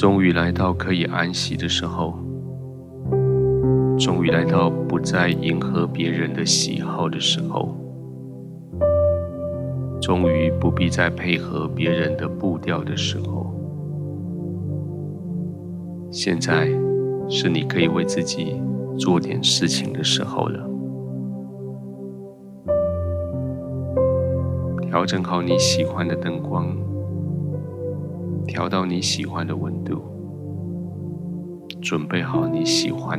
终于来到可以安息的时候，终于来到不再迎合别人的喜好的时候，终于不必再配合别人的步调的时候。现在是你可以为自己做点事情的时候了。调整好你喜欢的灯光，调到你喜欢的温度，准备好你喜欢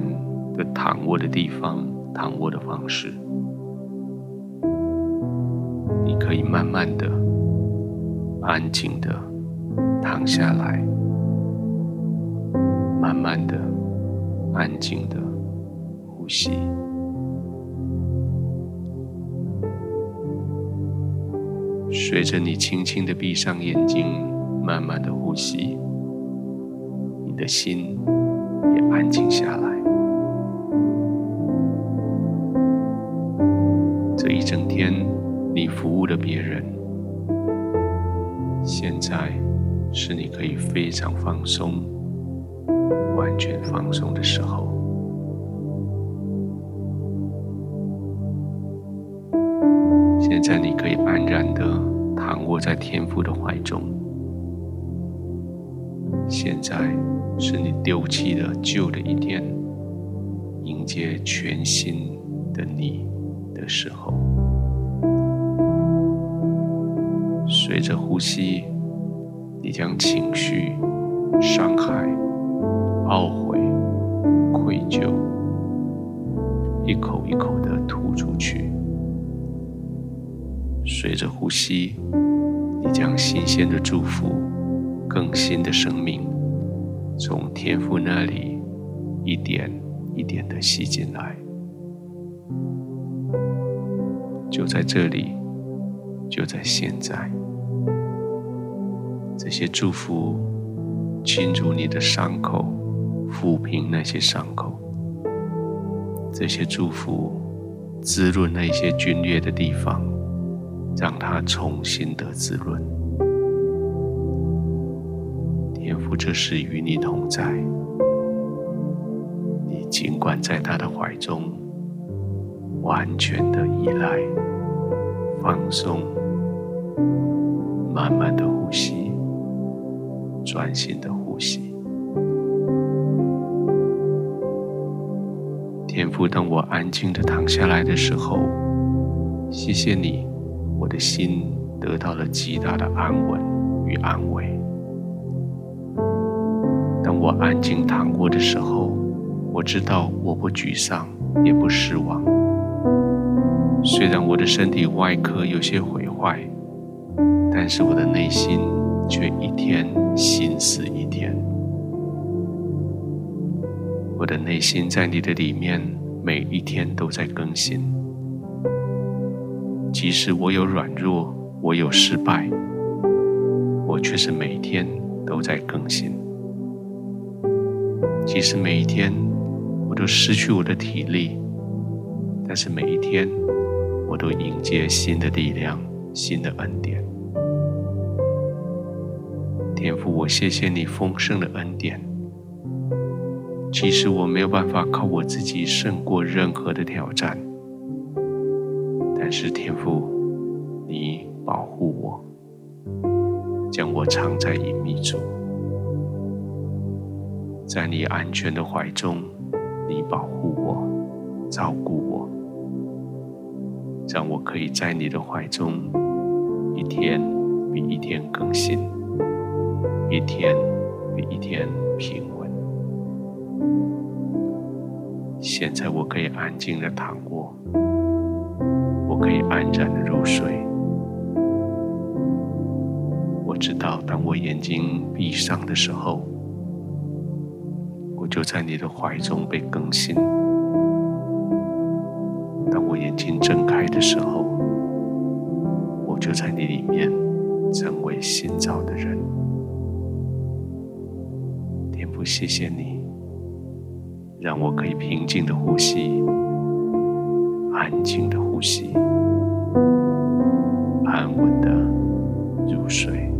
的躺卧的地方、躺卧的方式。你可以慢慢的、安静的躺下来。慢慢的、安静的呼吸，随着你轻轻的闭上眼睛，慢慢的呼吸，你的心也安静下来。这一整天，你服务了别人，现在是你可以非常放松。完全放松的时候，现在你可以安然的躺卧在天父的怀中。现在是你丢弃了旧的一天，迎接全新的你的时候。随着呼吸，你将情绪、伤害。懊悔、愧疚，一口一口的吐出去。随着呼吸，你将新鲜的祝福、更新的生命，从天父那里一点一点的吸进来。就在这里，就在现在，这些祝福进入你的伤口。抚平那些伤口，这些祝福滋润那些皲裂的地方，让它重新得滋润。父这时与你同在，你尽管在他的怀中，完全的依赖，放松，慢慢的呼吸，专心的呼吸。天父，当我安静的躺下来的时候，谢谢你，我的心得到了极大的安稳与安慰。我安静躺卧的时候，我知道我不沮丧，也不失望。虽然我的身体外壳有些毁坏，但是我的内心却一天新似一天。我的内心在你的里面，每一天都在更新。即使我有软弱，我有失败，我却是每天都在更新。即使每一天我都失去我的体力，但是每一天我都迎接新的力量、新的恩典。天父，我谢谢你丰盛的恩典。即使我没有办法靠我自己胜过任何的挑战，但是天父，你保护我，将我藏在隐秘处，在你安全的怀中，你保护我，照顾我，让我可以在你的怀中，一天比一天更新，一天比一天平稳。现在我可以安静的躺卧，我可以安然的入睡。我知道，当我眼睛闭上的时候，就在你的怀中被更新。当我眼睛睁开的时候，我就在你里面成为心照的人。天父，谢谢你。让我可以平静的呼吸。安静的呼吸。安稳的入睡。